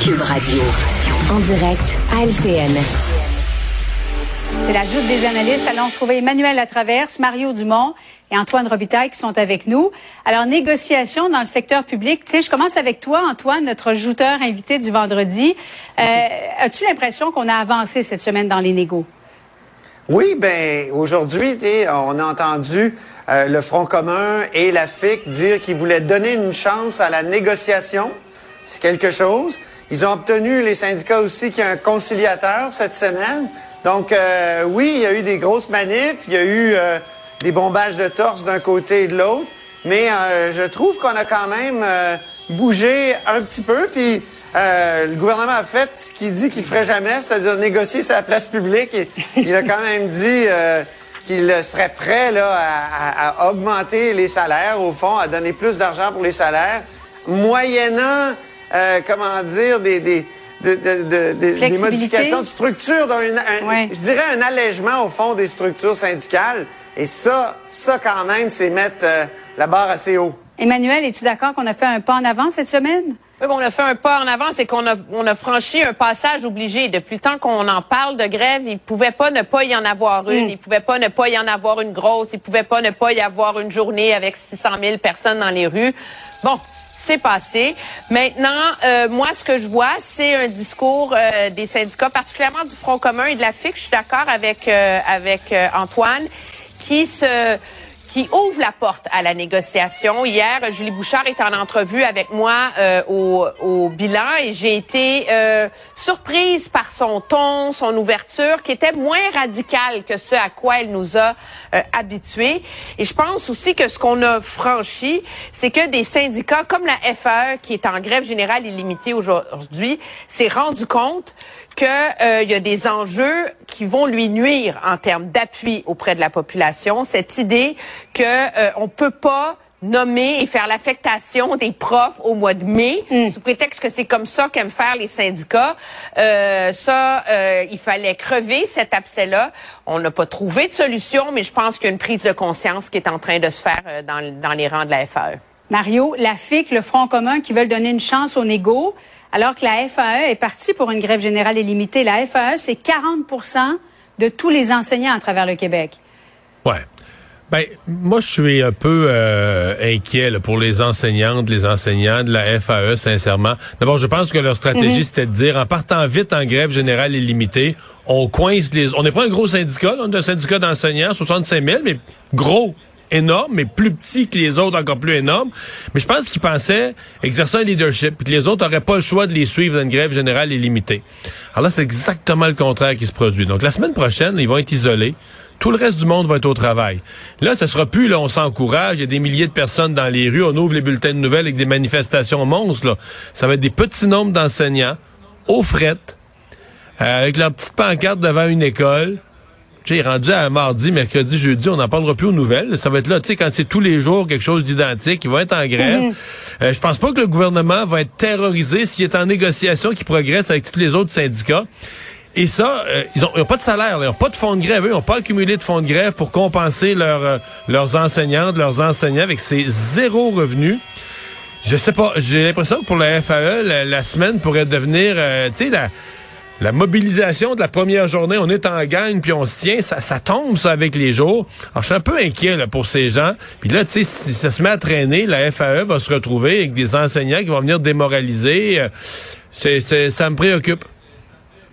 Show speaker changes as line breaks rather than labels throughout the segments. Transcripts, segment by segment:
Cube Radio. En direct à LCN.
C'est la joute des analystes. Allons trouver Emmanuel Latraverse, Mario Dumont et Antoine Robitaille qui sont avec nous. Alors, négociation dans le secteur public. Tu sais, je commence avec toi, Antoine, notre jouteur invité du vendredi. Euh, as-tu l'impression qu'on a avancé cette semaine dans les négos?
Oui, ben aujourd'hui, on a entendu euh, le Front commun et la FIC dire qu'ils voulaient donner une chance à la négociation. C'est quelque chose. Ils ont obtenu, les syndicats aussi, qu'il y un conciliateur cette semaine. Donc, euh, oui, il y a eu des grosses manifs, il y a eu euh, des bombages de torse d'un côté et de l'autre, mais euh, je trouve qu'on a quand même bougé un petit peu, puis le gouvernement a fait ce qu'il dit qu'il ferait jamais, c'est-à-dire négocier sa place publique. il a quand même dit qu'il serait prêt à, augmenter les salaires, au fond, à donner plus d'argent pour les salaires, moyennant, comment dire, des de, des modifications de structure, dans une, je dirais un allègement au fond des structures syndicales. Et ça, ça quand même, c'est mettre euh, la barre assez haut.
Emmanuel, es-tu d'accord qu'on a fait un pas en avant cette semaine?
Oui, on a fait un pas en avant, c'est qu'on a, on a franchi un passage obligé. Depuis le temps qu'on en parle de grève, il pouvait pas ne pas y en avoir une, mm. il pouvait pas ne pas y en avoir une grosse, il pouvait pas ne pas y avoir une journée avec 600 000 personnes dans les rues. Bon, c'est passé. Maintenant, euh, moi, ce que je vois, c'est un discours euh, des syndicats, particulièrement du Front commun et de la FIC. Je suis d'accord avec euh, avec Antoine, qui se qui ouvre la porte à la négociation. Hier, Julie Bouchard est en entrevue avec moi euh, au, au, bilan et j'ai été euh, surprise par son ton, son ouverture, qui était moins radicale que ce à quoi elle nous a euh, habitués. Et je pense aussi que ce qu'on a franchi, c'est que des syndicats comme la FAE, qui est en grève générale illimitée aujourd'hui, s'est rendu compte qu'il euh, y a des enjeux qui vont lui nuire en termes d'appui auprès de la population. Cette idée que euh, on peut pas nommer et faire l'affectation des profs au mois de mai, mm. sous prétexte que c'est comme ça qu'aiment faire les syndicats. Euh, ça, euh, il fallait crever cet abcès-là. On n'a pas trouvé de solution, mais je pense qu'il y a une prise de conscience qui est en train de se faire euh, dans, dans les rangs de la FAE.
Mario, la FIC, le Front commun qui veulent donner une chance aux négos, alors que la FAE est partie pour une grève générale illimitée. La FAE, c'est 40% de tous les enseignants à travers le Québec.
Ouais. Ben, moi, je suis un peu euh, inquiet pour les enseignantes, les enseignants de la FAE, sincèrement. D'abord, je pense que leur stratégie, mhm. c'était de dire, en partant vite en grève générale illimitée, on coince les... On n'est pas un gros syndicat, on est un syndicat d'enseignants, 65 000, mais gros énorme, mais plus petit que les autres, encore plus énorme. Mais je pense qu'ils pensaient exercer un leadership, puis que les autres n'auraient pas le choix de les suivre dans une grève générale illimitée. Alors là, c'est exactement le contraire qui se produit. Donc la semaine prochaine, ils vont être isolés. Tout le reste du monde va être au travail. Là, ça sera plus, là, on s'encourage, il y a des milliers de personnes dans les rues, on ouvre les bulletins de nouvelles avec des manifestations monstres, là. Ça va être des petits nombres d'enseignants, aux frettes, euh, avec leur petite pancarte devant une école, tu sais, rendu à mardi, mercredi, jeudi, on n'en parlera plus aux nouvelles. Ça va être là, tu sais, quand c'est tous les jours quelque chose d'identique, ils vont être en grève. Mhm. Euh, je pense pas que le gouvernement va être terrorisé s'il est en négociation qui progresse avec tous les autres syndicats. Et ça, euh, ils, ont, pas de salaire, ils n'ont pas de fonds de grève, ils n'ont pas accumulé de fonds de grève pour compenser leur, euh, leurs enseignantes, leurs enseignants avec ces zéro revenus. Je sais pas, j'ai l'impression que pour la FAE, la, semaine pourrait devenir, tu sais, la la mobilisation de la première journée, on est en gang puis on se tient, ça, ça tombe ça avec les jours. Alors je suis un peu inquiet là, pour ces gens. Puis là, tu sais, si ça se met à traîner, la FAE va se retrouver avec des enseignants qui vont venir démoraliser. Euh, c'est, ça me préoccupe.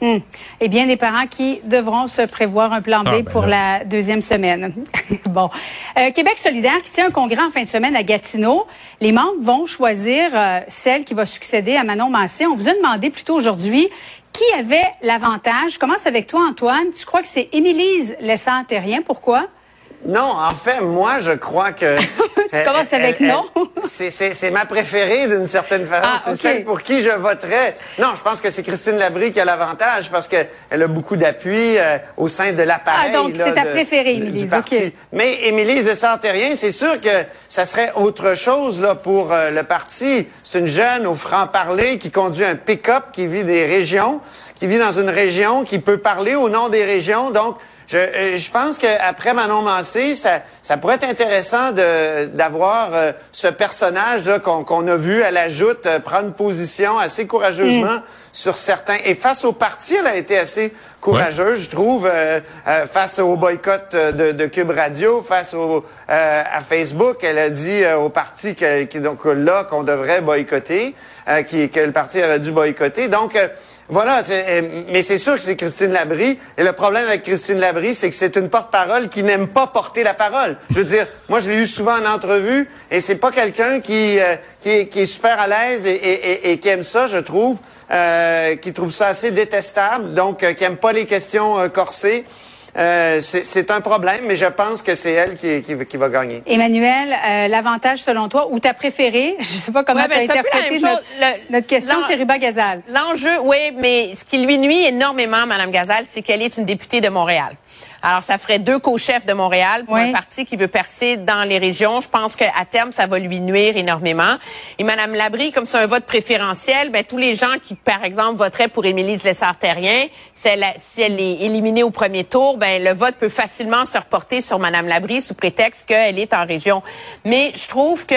Hmm. Et bien des parents qui devront se prévoir un plan B ah, ben pour la deuxième semaine. bon. Euh, Québec solidaire qui tient un congrès en fin de semaine à Gatineau. Les membres vont choisir euh, celle qui va succéder à Manon Massé. On vous a demandé plutôt aujourd'hui qui avait l'avantage? Je commence avec toi, Antoine. Tu crois que c'est Émilise Lessant-Terrien. Pourquoi?
Non, en fait, moi, je crois que...
tu commences avec non?
c'est ma préférée d'une certaine façon. Ah, c'est celle pour qui je voterais. Non, je pense que c'est Christine Labrie qui a l'avantage parce qu'elle a beaucoup d'appui euh, au sein de l'appareil.
Ah, donc c'est ta préférée, Émilise.
Mais Émilise de Santérien, c'est sûr que ça serait autre chose là pour euh, le parti. C'est une jeune au franc-parler qui conduit un pick-up, qui vit des régions, qui vit dans une région, qui peut parler au nom des régions. Donc, Je, euh, je pense qu'après Manon Mancé, ça, ça pourrait être intéressant d'avoir euh, ce personnage qu'on, a vu à la joute euh, prendre position assez courageusement
Mm.
sur certains. Et face au parti, elle a été assez courageuse, je trouve, euh, euh, face au boycott de, de Cube Radio, face au, euh, à Facebook. Elle a dit euh, au parti que, que- donc là qu'on devrait boycotter, euh, qui, que le parti aurait dû boycotter. Donc euh, voilà, euh, mais c'est sûr que c'est Christine Labrie. Et le problème avec Christine Labrie, c'est que c'est une porte-parole qui n'aime pas porter la parole. Je veux dire, moi je l'ai eu souvent en entrevue, et c'est pas quelqu'un qui, euh, qui, qui est super à l'aise et, et, et, qui aime ça, je trouve, euh, qui trouve ça assez détestable, donc qui aime pas les questions corsées. Euh, c'est un problème, mais je pense que c'est elle qui, qui, qui va gagner.
Emmanuel, euh, l'avantage selon toi, ou ta préférée, je sais pas comment
Ouais,
tu as
ben, peu la
interprété notre,
chose. Le-
notre question, c'est Riba Gazal.
L'enjeu, oui, mais ce qui lui nuit énormément, Madame Gazal, c'est qu'elle est une députée de Montréal. Alors, ça ferait deux co-chefs de Montréal pour
Oui.
un parti qui veut percer dans les régions. Je pense qu'à terme, ça va lui nuire énormément. Et Madame Labrie, comme c'est un vote préférentiel, ben, tous les gens qui, par exemple, voteraient pour Émilie Lessard-Terrien, si elle, a- si elle est éliminée au premier tour, ben, le vote peut facilement se reporter sur Madame Labrie sous prétexte qu'elle est en région. Mais je trouve que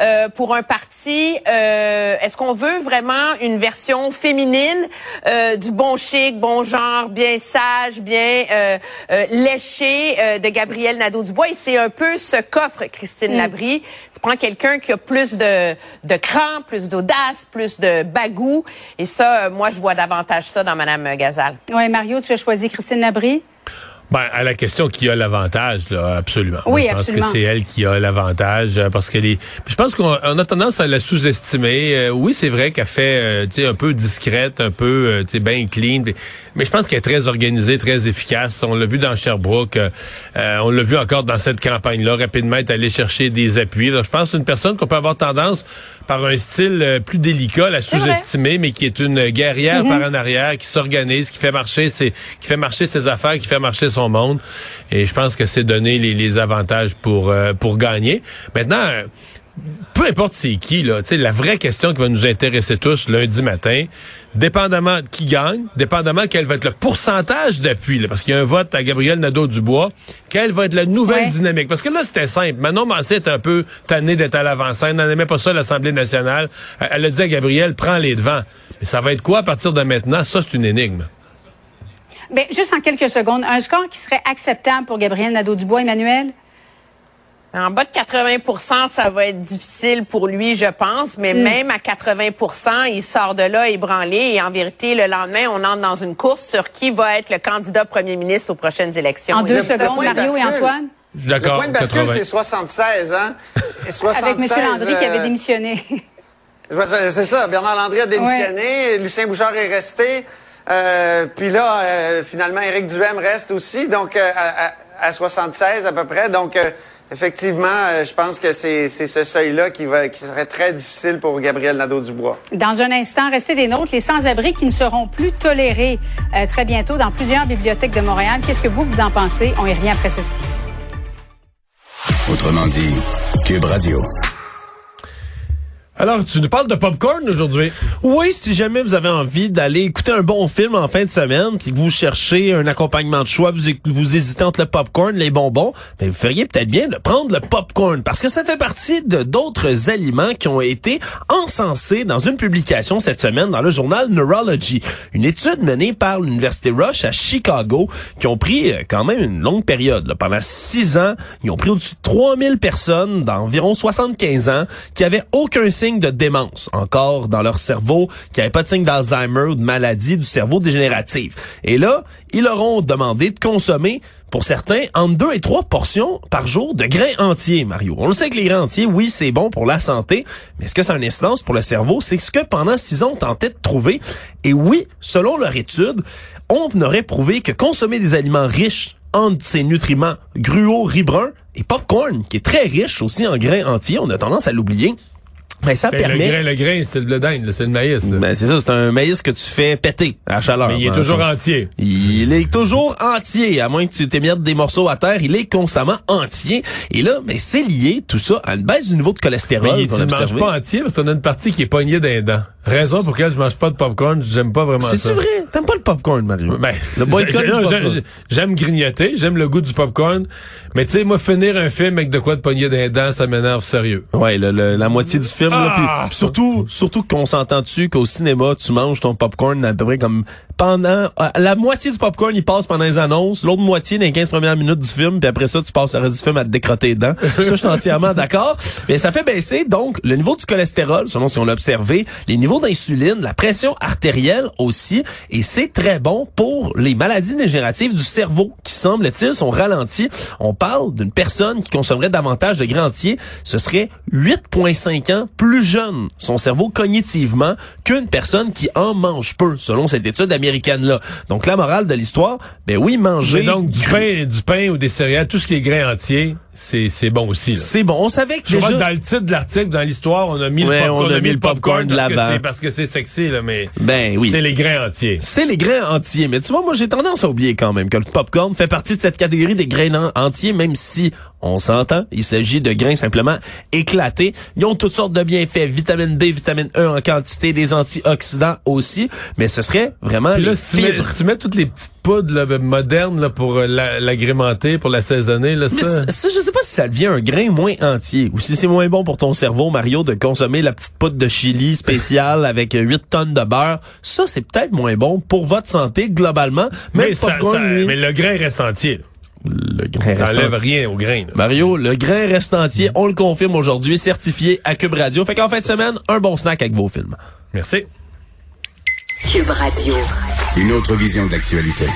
euh, pour un parti, euh, est-ce qu'on veut vraiment une version féminine euh, du bon chic, bon genre, bien sage, bien euh, euh, léché euh, de Gabriel Nadeau-Dubois? Et c'est un peu ce qu'offre Christine Labrie. Tu prends quelqu'un qui a plus de, de cran, plus d'audace, plus de bagou. Et ça, euh, moi, je vois davantage ça dans Madame Gazal.
Oui, Mario, tu as choisi Christine Labrie?
Ben, à la question qui a l'avantage, là, absolument.
Oui,
je pense
absolument.
que c'est elle qui a l'avantage euh, parce qu'elle est. Je pense qu'on on a tendance à la sous-estimer. Euh, oui, c'est vrai qu'elle fait, euh, tu sais, un peu discrète, un peu, euh, tu sais, bien clean. mais- je pense qu'elle est très organisée, très efficace. On l'a vu dans Sherbrooke. euh, euh, on l'a vu encore dans cette campagne-là. Rapidement, est allée chercher des appuis. Alors, je pense que c'est une personne qu'on peut avoir tendance, par un style plus délicat, à la sous-estimer, mais qui est une guerrière par en arrière, qui s'organise, qui fait marcher ses, qui fait marcher ses affaires, qui fait marcher son monde. Et je pense que c'est donner les, les avantages pour euh, pour gagner. Maintenant. peu importe c'est qui, là, la vraie question qui va nous intéresser tous lundi matin, dépendamment de qui gagne, dépendamment quel va être le pourcentage d'appui, parce qu'il y a un vote à Gabriel Nadeau-Dubois, quelle va être la nouvelle
Ouais.
dynamique? Parce que là, c'était simple. Manon Mancé est un peu tannée d'être à l'avant-scène, elle n'aimait pas ça à l'Assemblée nationale. Elle, elle a dit à Gabriel, prends les devants. Mais ça va être quoi à partir de maintenant? Ça, c'est une énigme.
Ben, juste en quelques secondes, un score qui serait acceptable pour Gabriel Nadeau-Dubois, Emmanuel?
En bas de 80% ça va être difficile pour lui, je pense, mais même à 80% il sort de là ébranlé et en vérité, le lendemain, on entre dans une course sur qui va être le candidat premier ministre aux prochaines élections.
En deux secondes, Mario et. Antoine?
Je suis
Le
d'accord.
point de bascule,
80.
c'est 76, hein? Et 76,
Avec M. Landry qui avait
euh,
démissionné.
C'est ça, Bernard Landry a démissionné, Lucien Bouchard est resté, euh, puis là, euh, finalement, Éric Duhem reste aussi, donc euh, à, à- à 76 à peu près. Donc, euh, effectivement, euh, je pense que c'est c'est ce seuil-là qui, va, qui serait très difficile pour Gabriel Nadeau-Dubois.
Dans un instant, restez des nôtres, les sans-abri qui ne seront plus tolérés euh, très bientôt dans plusieurs bibliothèques de Montréal. Qu'est-ce que vous, vous en pensez? On y revient après ceci.
Autrement dit, Cube Radio.
Alors, tu nous parles de popcorn aujourd'hui?
Oui, si jamais vous avez envie d'aller écouter un bon film en fin de semaine, puis vous cherchez un accompagnement de choix, vous, vous hésitez entre le popcorn, les bonbons, ben vous feriez peut-être bien de prendre le popcorn parce que ça fait partie de d'autres aliments qui ont été encensés dans une publication cette semaine dans le journal Neurology. Une étude menée par l'université Rush à Chicago qui ont pris euh, quand même une longue période. Pendant six ans, ils ont pris au-dessus de 3000 personnes d'environ 75 ans qui avaient aucun de démence encore dans leur cerveau, qui n'avaient pas de signe d'Alzheimer ou de maladie du cerveau dégénérative. Et là, ils leur ont demandé de consommer pour certains, entre deux et trois portions par jour de grains entiers, Mario. On le sait que les grains entiers, oui, c'est bon pour la santé, mais est-ce que a une pour le cerveau? C'est ce que pendant six ans, on tentait de trouver. Et oui, selon leur étude, on aurait prouvé que consommer des aliments riches en ces nutriments, gruau, riz brun et popcorn, qui est très riche aussi en grains entiers, on a tendance à l'oublier, mais ça
Ben, le
permet...
grain, le grain, c'est le d'Inde, c'est le maïs.
Ben, c'est ça, c'est un maïs que tu fais péter à chaleur.
Mais il est
Ben,
toujours
ça-
entier.
il est toujours entier, à moins que tu t'émiettes des morceaux à terre, il est constamment entier. Et là, mais c'est lié tout ça à une baisse du niveau de cholestérol
Mais il tu ne manges pas entier parce qu'on a une partie qui est pognée d'un dent. Raison pour laquelle je mange pas de popcorn, j'aime pas vraiment ça.
C'est-tu vrai? T'aimes pas le popcorn, Mario?
Ben,
le boycott
J'aime grignoter, j'aime le goût du popcorn, mais tu sais, moi, finir un film avec de quoi de pogner des dents, ça m'énerve sérieux.
Ouais, le- le- la moitié du film. là,
Ah!
puis surtout, surtout qu'on s'entend dessus qu'au cinéma, tu manges ton popcorn à peu près comme pendant euh, la moitié du popcorn, il passe pendant les annonces, l'autre moitié dans les 15 premières minutes du film, puis après ça, tu passes le reste du film à te décrotter les dents. ça, je suis entièrement d'accord. Mais ça fait baisser donc le niveau du cholestérol, selon ce qu'on a observé, les niveaux d'insuline, la pression artérielle aussi, et c'est très bon pour les maladies dégénératives du cerveau qui semble-t-il sont ralenties. On parle d'une personne qui consommerait davantage de grains entiers, ce serait 8,5 ans plus jeune, son cerveau cognitivement, qu'une personne qui en mange peu, selon cette étude américaine-là. Donc la morale de l'histoire, ben oui, manger...
Mais donc, du pain, du pain ou des céréales, tout ce qui est grain entier, c'est, c'est bon aussi.
C'est bon. On savait que
Je dans le titre de l'article, dans l'histoire, on a mis
Ouais,
le popcorn,
on a mis le popcorn de
parce que
l'avant.
c'est- parce que c'est sexy, là, mais
Ben oui.
c'est les grains entiers.
C'est les grains entiers. Mais tu vois, moi, j'ai tendance à oublier quand même que le popcorn fait partie de cette catégorie des grains en- entiers, même si on s'entend, il s'agit de grains simplement éclatés. Ils ont toutes sortes de bienfaits, vitamine B, vitamine E en quantité, des antioxydants aussi, mais ce serait vraiment
Puis là,
les
si tu, mets,
fibres.
si tu mets toutes les petites poudres là, ben, modernes là, pour euh, la- l'agrémenter, pour l'assaisonner, là,
Mais
ça...
ça, ça, je sais pas si ça devient un grain moins entier ou si c'est moins bon pour ton cerveau, Mario, de consommer la petite poudre de chili spéciale avec 8 tonnes de beurre. Ça, c'est peut-être moins bon pour votre santé globalement. Même
mais, ça- ça- mais le grain reste entier.
Le grain reste
T'enlèves
entier.
rien au grain. là.
Mario, le grain reste entier. On le confirme aujourd'hui, certifié à Cube Radio. Fait qu'en fin de semaine, un bon snack avec vos films.
Merci.
Cube Radio.
Une autre vision de l'actualité.